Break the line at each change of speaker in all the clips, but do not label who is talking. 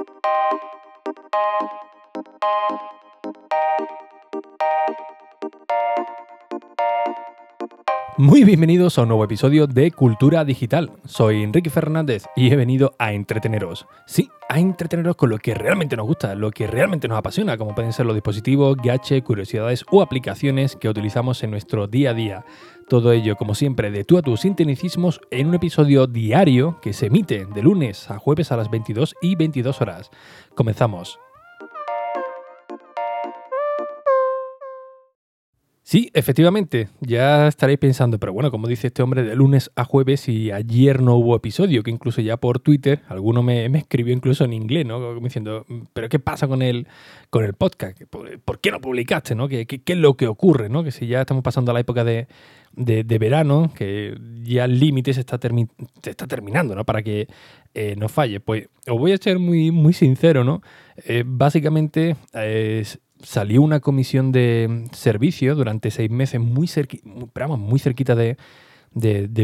you Muy bienvenidos a un nuevo episodio de Cultura Digital. Soy Enrique Fernández y he venido a entreteneros. Sí, a entreteneros con lo que realmente nos gusta, lo que realmente nos apasiona, como pueden ser los dispositivos, gadgets, curiosidades o aplicaciones que utilizamos en nuestro día a día. Todo ello, como siempre, de tú a tus sinteticismos en un episodio diario que se emite de lunes a jueves a las 22 y 22 horas. Comenzamos. Sí, efectivamente, ya estaréis pensando, pero bueno, como dice este hombre, de lunes a jueves y ayer no hubo episodio, que incluso ya por Twitter, alguno me, escribió incluso en inglés, ¿no? Diciendo, pero ¿qué pasa con el, con el podcast? ¿Por, qué no publicaste, no? ¿Qué, ¿Qué, es lo que ocurre, no? Que si ya estamos pasando a la época de, verano, que ya el límite se, está terminando, ¿no? Para que eh, no falle. Pues os voy a ser muy, muy sincero, ¿no? Eh, básicamente es salió una comisión de servicio durante seis meses muy, muy cerquita de,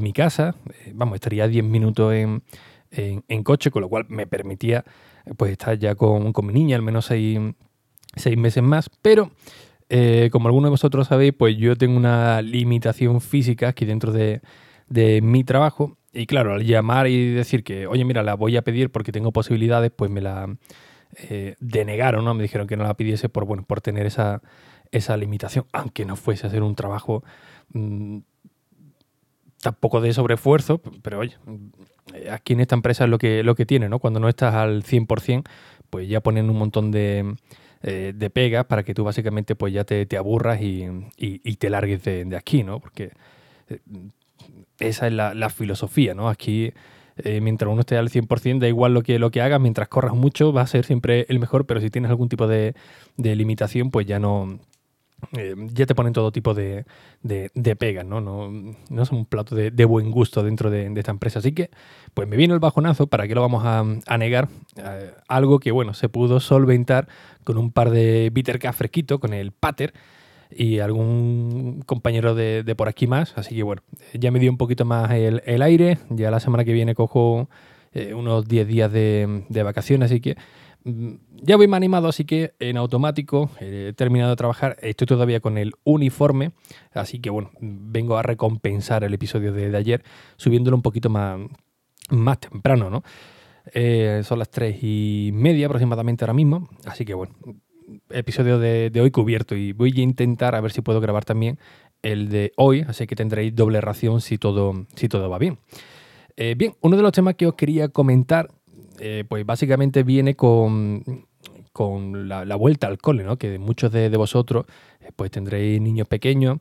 mi casa. Eh, vamos, estaría 10 minutos en, coche, con lo cual me permitía pues, estar ya con, mi niña al menos seis, meses más. Pero, eh, como algunos de vosotros sabéis, pues yo tengo una limitación física aquí dentro de, de mi trabajo. Y claro, al llamar y decir que, oye, mira, la voy a pedir porque tengo posibilidades, pues me la eh, denegaron, ¿no? Me dijeron que no la pidiese por, bueno, por tener esa, esa limitación, aunque no fuese a hacer un trabajo mm, tampoco de sobreesfuerzo, pero oye, eh, aquí en esta empresa es lo que, lo que tiene, ¿no? Cuando no estás al 100%, pues ya ponen un montón de, eh, de pegas para que tú básicamente pues ya te, aburras y, te largues de, aquí, ¿no? Porque esa es la, la filosofía, ¿no? Aquí eh, mientras uno esté al 100%, da igual lo que, lo que hagas, mientras corras mucho va a ser siempre el mejor, pero si tienes algún tipo de, limitación, pues ya no... Eh, ya te ponen todo tipo de, pegas, ¿no? No, no es un plato de, buen gusto dentro de, esta empresa. Así que, pues me vino el bajonazo, ¿para qué lo vamos a, negar? Eh, algo que, bueno, se pudo solventar con un par de bitter fresquito, con el pater, y algún compañero de, por aquí más. Así que bueno, ya me dio un poquito más el, aire. Ya la semana que viene cojo eh, unos 10 días de, vacaciones, así que mm, ya voy más animado, así que en automático he terminado de trabajar. Estoy todavía con el uniforme, así que bueno, vengo a recompensar el episodio de, ayer subiéndolo un poquito más, más temprano, ¿no? Eh, son las 3 y media aproximadamente ahora mismo, así que bueno, episodio de, hoy cubierto y voy a intentar a ver si puedo grabar también el de hoy, así que tendréis doble ración si todo, si todo va bien. Eh, bien, uno de los temas que os quería comentar, eh, pues básicamente viene con, con la, vuelta al cole, ¿no? que muchos de, vosotros eh, pues tendréis niños pequeños.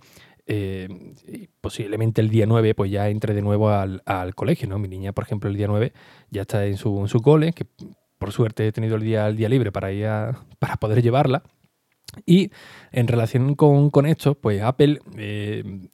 posiblemente el día 9 pues ya entre de nuevo al, colegio, ¿no? Mi niña, por ejemplo, el día 9 ya está en su, en su cole, que por suerte he tenido el día, el día libre para, ir para poder llevarla. Y en relación con, esto, pues Apple eh,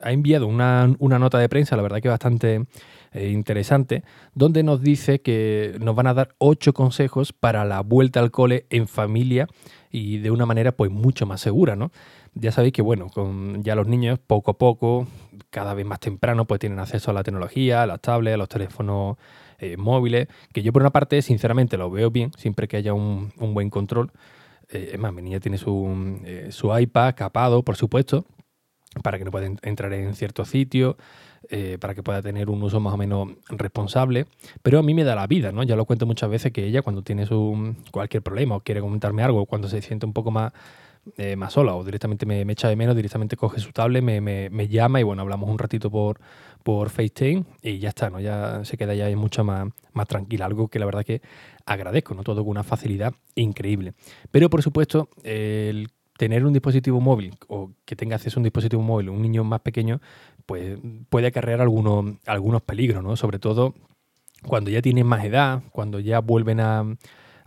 ha enviado una, nota de prensa, la verdad que bastante eh, interesante, donde nos dice que nos van a dar ocho consejos para la vuelta al cole en familia y de una manera pues mucho más segura, ¿no? Ya sabéis que, bueno, con ya los niños poco a poco, cada vez más temprano, pues tienen acceso a la tecnología, a las tablets, a los teléfonos eh, móviles, que yo por una parte, sinceramente, lo veo bien, siempre que haya un, buen control. Eh, es más, mi niña tiene su, eh, su, iPad capado, por supuesto, para que no pueda entrar en ciertos sitios, para que pueda tener un uso más o menos responsable. Pero a mí me da la vida, ¿no? Ya lo cuento muchas veces que ella, cuando tiene su, cualquier problema o quiere comentarme algo, cuando se siente un poco más eh, más sola o directamente me, echa de menos, directamente coge su tablet, me, llama y bueno, hablamos un ratito por, por FaceTime y ya está, ¿no? Ya se queda ya mucho más, más tranquila, algo que la verdad que agradezco, ¿no? Todo con una facilidad increíble. Pero por supuesto, el tener un dispositivo móvil o que tenga acceso a un dispositivo móvil, un niño más pequeño, pues puede acarrear algunos, algunos peligros, ¿no? Sobre todo cuando ya tienen más edad, cuando ya vuelven a,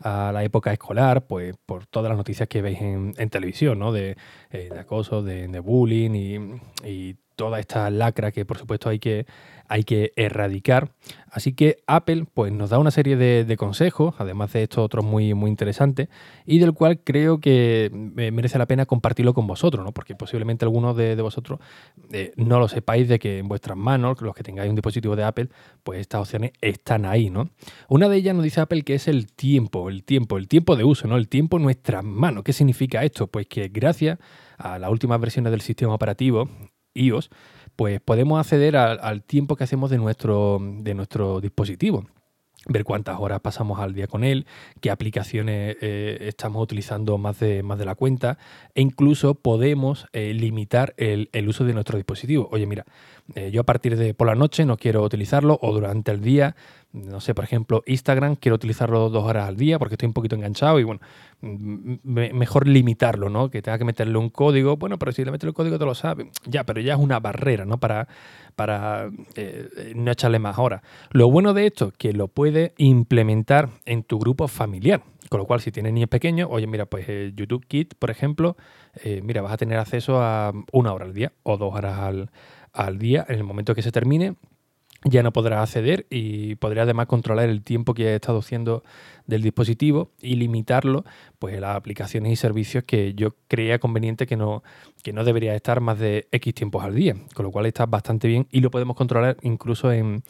a la época escolar, pues por todas las noticias que veis en, televisión, ¿no? De, eh, acoso, de, bullying y, toda esta lacra que por supuesto hay que, hay que erradicar. Así que Apple pues, nos da una serie de, consejos, además de estos otros muy, muy interesantes, y del cual creo que merece la pena compartirlo con vosotros, ¿no? porque posiblemente algunos de, vosotros eh, no lo sepáis de que en vuestras manos, los que tengáis un dispositivo de Apple, pues estas opciones están ahí. ¿no? Una de ellas nos dice Apple que es el tiempo, el tiempo, el tiempo de uso, ¿no? el tiempo en nuestras manos. ¿Qué significa esto? Pues que gracias a las últimas versiones del sistema operativo, iOS, pues podemos acceder al, tiempo que hacemos de nuestro, de nuestro dispositivo ver cuántas horas pasamos al día con él, qué aplicaciones eh, estamos utilizando más de, más de la cuenta e incluso podemos eh, limitar el, uso de nuestro dispositivo. Oye, mira, eh, yo a partir de por la noche no quiero utilizarlo o durante el día no sé, por ejemplo, Instagram, quiero utilizarlo dos horas al día porque estoy un poquito enganchado y bueno, mejor limitarlo, ¿no? Que tenga que meterle un código, bueno, pero si le metes el código te lo sabe, ya, pero ya es una barrera, ¿no? Para, para eh, no echarle más horas. Lo bueno de esto es que lo puedes implementar en tu grupo familiar. Con lo cual, si tienes niños pequeños, oye, mira, pues el YouTube Kit, por ejemplo, eh, mira, vas a tener acceso a una hora al día o dos horas al, al día en el momento que se termine ya no podrá acceder y podrá además controlar el tiempo que ha estado haciendo del dispositivo y limitarlo pues las aplicaciones y servicios que yo creía conveniente que no, que no debería estar más de X tiempos al día, con lo cual está bastante bien y lo podemos controlar incluso en,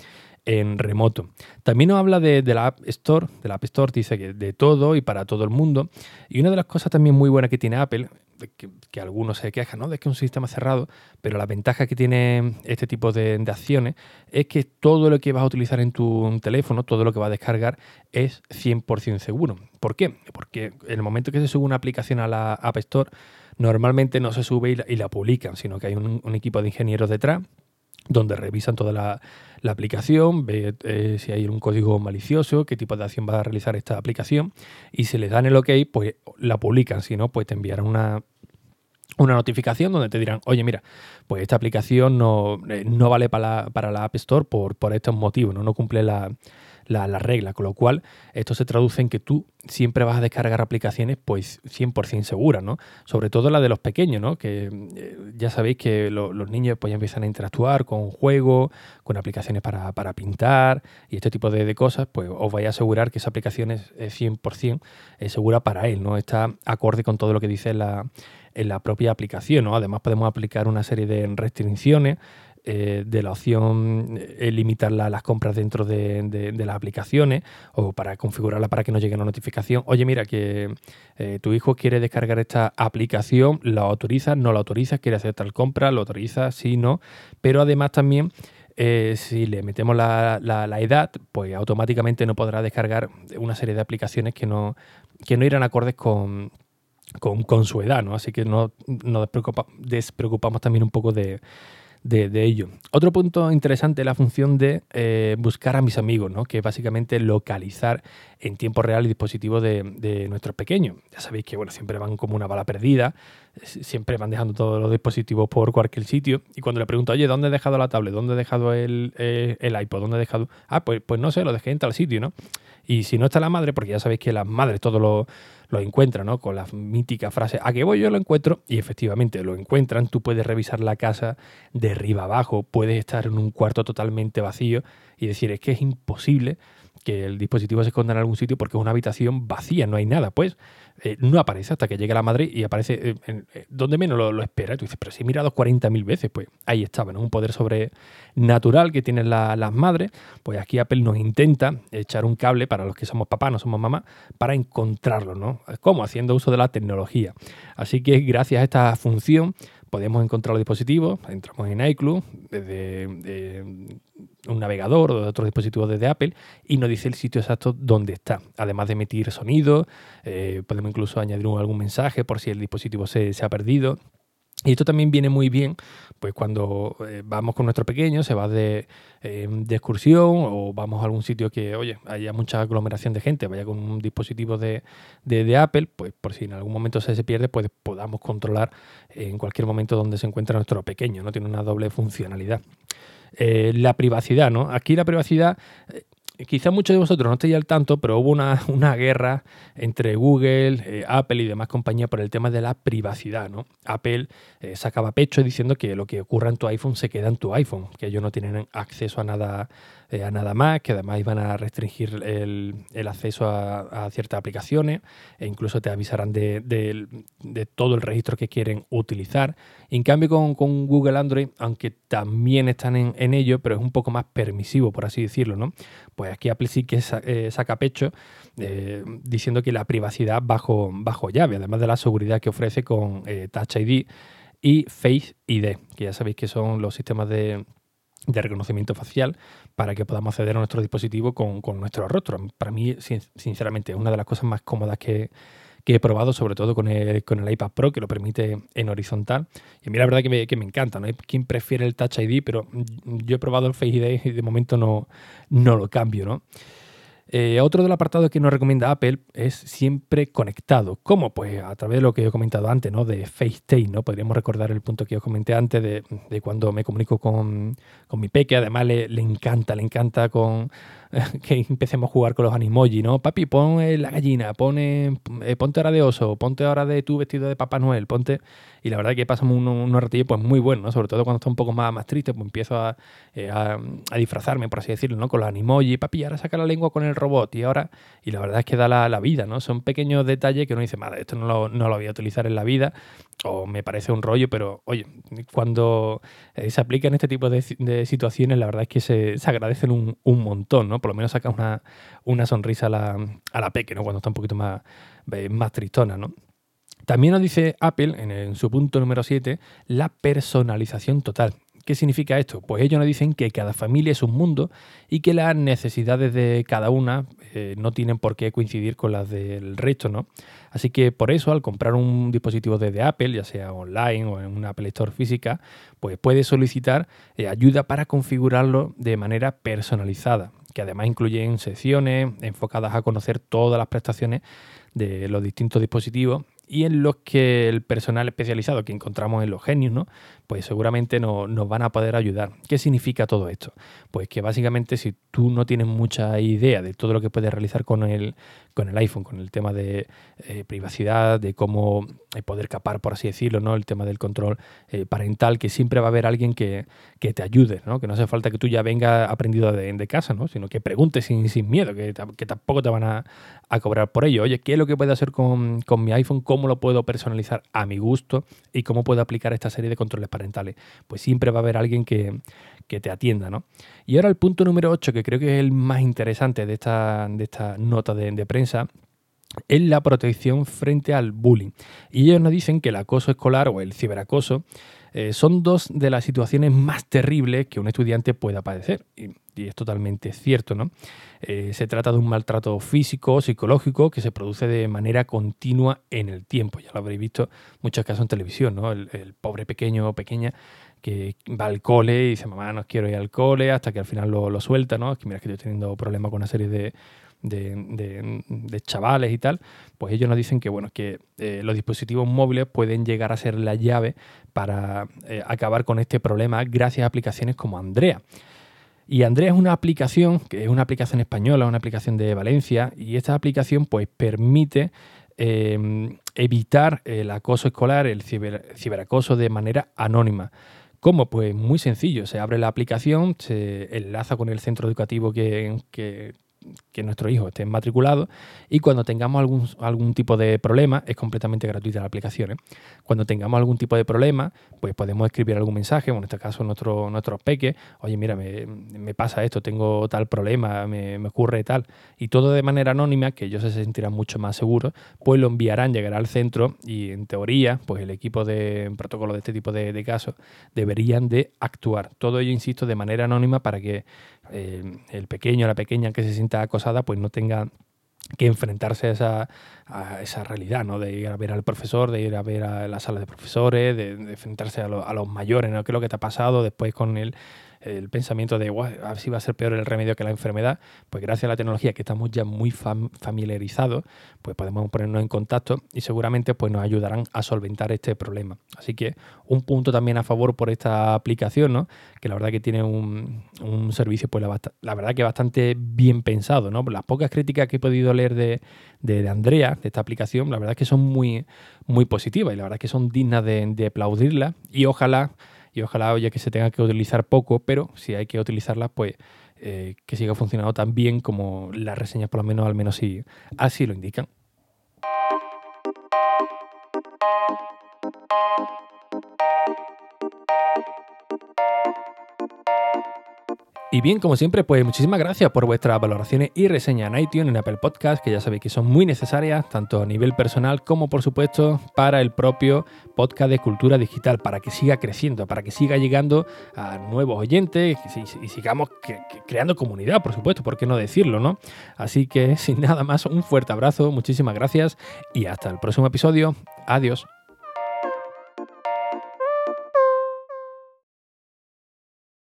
en remoto. También nos habla de, la App Store, de la App Store dice que de todo y para todo el mundo. Y una de las cosas también muy buenas que tiene Apple, que, algunos se quejan, ¿no? De que es un sistema cerrado, pero la ventaja que tiene este tipo de, acciones es que todo lo que vas a utilizar en tu teléfono, todo lo que vas a descargar, es 100% seguro. ¿Por qué? Porque en el momento que se sube una aplicación a la App Store, normalmente no se sube y la, publican, sino que hay un equipo de ingenieros detrás donde revisan toda la, aplicación, ve eh, si hay un código malicioso, qué tipo de acción va a realizar esta aplicación y si les dan el OK, pues la publican, si no, pues te enviarán una, una notificación donde te dirán, oye, mira, pues esta aplicación no, eh, no vale para la, para la App Store por, por estos motivos, ¿no? no cumple la, la, regla, con lo cual esto se traduce en que tú siempre vas a descargar aplicaciones pues 100% seguras, ¿no? Sobre todo la de los pequeños, ¿no? Que eh, ya sabéis que los niños pues ya empiezan a interactuar con juegos, con aplicaciones para, pintar y este tipo de, cosas, pues os vais a asegurar que esa aplicación es 100% segura para él, ¿no? Está acorde con todo lo que dice la, en la propia aplicación, ¿no? Además podemos aplicar una serie de restricciones eh, de la opción eh, limitar las compras dentro de, las aplicaciones o para configurarla para que no llegue una notificación. Oye, mira, que eh, tu hijo quiere descargar esta aplicación, la autoriza, no la autoriza, quiere hacer tal compra, lo autoriza, sí, no. Pero además también... si le metemos la, edad, pues automáticamente no podrá descargar una serie de aplicaciones que no, que no irán acordes con, con, su edad, ¿no? Así que no, nos despreocupamos también un poco de, de, ello. Otro punto interesante es la función de eh, buscar a mis amigos, ¿no? que es básicamente localizar en tiempo real el dispositivo de, nuestros pequeños. Ya sabéis que bueno, siempre van como una bala perdida, siempre van dejando todos los dispositivos por cualquier sitio. Y cuando le pregunto, oye, ¿dónde he dejado la tablet? ¿Dónde he dejado el, eh, el iPod? ¿Dónde he dejado...? Ah, pues, pues no sé, lo dejé en tal sitio, ¿no? Y si no está la madre, porque ya sabéis que las madres todo lo, lo encuentran, ¿no? Con la mítica frase, ¿a qué voy yo lo encuentro? Y efectivamente lo encuentran, tú puedes revisar la casa de arriba abajo, puedes estar en un cuarto totalmente vacío y decir, es que es imposible que el dispositivo se esconda en algún sitio porque es una habitación vacía, no hay nada. Pues eh, no aparece hasta que llegue la madre y aparece eh, eh, donde menos lo, espera. Tú dices, pero si he mirado 40.000 veces, pues ahí estaba, ¿no? Un poder sobrenatural que tienen las madres. Pues aquí Apple nos intenta echar un cable para los que somos papá, no somos mamá, para encontrarlo, ¿no? ¿Cómo? Haciendo uso de la tecnología. Así que gracias a esta función podemos encontrar los dispositivos, entramos en iCloud desde un navegador o de otros dispositivos desde Apple y nos dice el sitio exacto donde está. Además de emitir sonido, eh, podemos incluso añadir algún mensaje por si el dispositivo se, se ha perdido. Y esto también viene muy bien, pues cuando eh, vamos con nuestro pequeño, se va de, eh, de, excursión o vamos a algún sitio que, oye, haya mucha aglomeración de gente, vaya con un dispositivo de, de, Apple, pues por si en algún momento se, se pierde, pues podamos controlar en cualquier momento donde se encuentra nuestro pequeño, ¿no? Tiene una doble funcionalidad. Eh, la privacidad, ¿no? Aquí la privacidad quizá muchos de vosotros no estéis al tanto, pero hubo una, una guerra entre Google, eh, Apple y demás compañías por el tema de la privacidad. ¿no? Apple eh, sacaba pecho diciendo que lo que ocurra en tu iPhone se queda en tu iPhone, que ellos no tienen acceso a nada, eh, a nada más, que además iban a restringir el, acceso a, ciertas aplicaciones e incluso te avisarán de, todo el registro que quieren utilizar. En cambio, con, Google Android, aunque también están en, en ello, pero es un poco más permisivo, por así decirlo, ¿no? Pues aquí Apple sí que eh, saca pecho eh, diciendo que la privacidad bajo, bajo llave, además de la seguridad que ofrece con eh, Touch ID y Face ID, que ya sabéis que son los sistemas de, reconocimiento facial para que podamos acceder a nuestro dispositivo con, nuestro rostro. Para mí, sinceramente, es una de las cosas más cómodas que, he probado, sobre todo con el, con el, iPad Pro, que lo permite en horizontal. Y a mí la verdad que me, que me encanta, ¿no? Hay quien prefiere el Touch ID, pero yo he probado el Face ID y de momento no, no lo cambio, ¿no? Eh, otro del apartado que nos recomienda Apple es siempre conectado. ¿Cómo? Pues a través de lo que he comentado antes, ¿no? De FaceTime, ¿no? Podríamos recordar el punto que os comenté antes de, cuando me comunico con, mi peque. Además le, le encanta, le encanta con que empecemos a jugar con los animoji, ¿no? Papi, pon la gallina, pone, eh, ponte ahora de oso, ponte ahora de tu vestido de Papá Noel, ponte... Y la verdad que pasamos unos, unos ratillos pues muy buenos, ¿no? Sobre todo cuando está un poco más, más triste, pues empiezo eh, a, a, disfrazarme, por así decirlo, ¿no? Con los animoji, papi, ahora saca la lengua con el robot y ahora... Y la verdad es que da la, vida, ¿no? Son pequeños detalles que uno dice, madre, esto no lo, no lo voy a utilizar en la vida o me parece un rollo, pero oye, cuando eh, se aplican este tipo de, situaciones, la verdad es que se, agradecen un, un, montón, ¿no? Por lo menos saca una, una sonrisa a la, a la peque, ¿no? Cuando está un poquito más, eh, más tristona, ¿no? También nos dice Apple, en, su punto número 7, la personalización total. ¿Qué significa esto? Pues ellos nos dicen que cada familia es un mundo y que las necesidades de cada una eh, no tienen por qué coincidir con las del resto, ¿no? Así que por eso, al comprar un dispositivo desde Apple, ya sea online o en una Apple Store física, pues puedes solicitar eh, ayuda para configurarlo de manera personalizada, que además incluyen secciones enfocadas a conocer todas las prestaciones de los distintos dispositivos y en los que el personal especializado que encontramos en los genios, ¿no? pues seguramente no, nos van a poder ayudar. ¿Qué significa todo esto? Pues que básicamente si tú no tienes mucha idea de todo lo que puedes realizar con el, con el iPhone, con el tema de eh, privacidad, de cómo eh, poder capar, por así decirlo, ¿no? el tema del control eh, parental, que siempre va a haber alguien que, te ayude, ¿no? que no hace falta que tú ya vengas aprendido de, de casa, ¿no? sino que preguntes sin, sin miedo, que, que tampoco te van a, a, cobrar por ello. Oye, ¿qué es lo que puedo hacer con, con mi iPhone? ¿Cómo lo puedo personalizar a mi gusto? ¿Y cómo puedo aplicar esta serie de controles parentales? Pues siempre va a haber alguien que, te atienda. ¿no? Y ahora el punto número 8, que creo que es el más interesante de esta, de nota de prensa, es la protección frente al bullying. Y ellos nos dicen que el acoso escolar o el ciberacoso eh, son dos de las situaciones más terribles que un estudiante pueda padecer. Y, es totalmente cierto, ¿no? Eh, se trata de un maltrato físico, psicológico, que se produce de manera continua en el tiempo. Ya lo habréis visto muchos casos en televisión, ¿no? El, pobre pequeño o pequeña que va al cole y dice, mamá, no quiero ir al cole, hasta que al final lo, suelta, ¿no? Es que mira que estoy teniendo problemas con una serie de, de, chavales y tal, pues ellos nos dicen que, bueno, que eh, los dispositivos móviles pueden llegar a ser la llave para eh, acabar con este problema gracias a aplicaciones como Andrea. Y Andrea es una aplicación, que es una aplicación española, una aplicación de Valencia, y esta aplicación pues permite em, evitar el acoso escolar, el ciberacoso de manera anónima. ¿Cómo? Pues muy sencillo. Se abre la aplicación, se enlaza con el centro educativo que, que, que nuestro hijo esté matriculado y cuando tengamos algún, algún tipo de problema, es completamente gratuita la aplicación. ¿eh? Cuando tengamos algún tipo de problema, pues podemos escribir algún mensaje, en este caso nuestro, nuestros peques, oye, mira, me, pasa esto, tengo tal problema, me, ocurre tal, y todo de manera anónima, que ellos se sentirán mucho más seguros, pues lo enviarán, llegará al centro y en teoría, pues el equipo de protocolo de este tipo de, de casos deberían de actuar. Todo ello, insisto, de manera anónima para que eh, el pequeño o la pequeña que se sienta acosada pues no tenga que enfrentarse a esa, a esa realidad, ¿no? De ir a ver al profesor, de ir a ver a la sala de profesores, de, enfrentarse a, a, los mayores, ¿no? ¿Qué es lo que te ha pasado después con el, el pensamiento de, a si va a ser peor el remedio que la enfermedad, pues gracias a la tecnología que estamos ya muy familiarizados, pues podemos ponernos en contacto y seguramente pues nos ayudarán a solventar este problema. Así que un punto también a favor por esta aplicación, ¿no? que la verdad que tiene un, servicio, pues la, verdad que bastante bien pensado. ¿no? Las pocas críticas que he podido leer de, de, Andrea, de esta aplicación, la verdad que son muy, muy positivas y la verdad que son dignas de, de aplaudirla y ojalá y ojalá oye que se tenga que utilizar poco, pero si hay que utilizarla, pues eh, que siga funcionando tan bien como las reseñas por lo menos, al menos si así lo indican. Y bien, como siempre, pues muchísimas gracias por vuestras valoraciones y reseñas en iTunes, en Apple Podcast, que ya sabéis que son muy necesarias, tanto a nivel personal como, por supuesto, para el propio podcast de cultura digital, para que siga creciendo, para que siga llegando a nuevos oyentes y, sigamos creando comunidad, por supuesto, ¿por qué no decirlo, no? Así que, sin nada más, un fuerte abrazo, muchísimas gracias y hasta el próximo episodio. Adiós.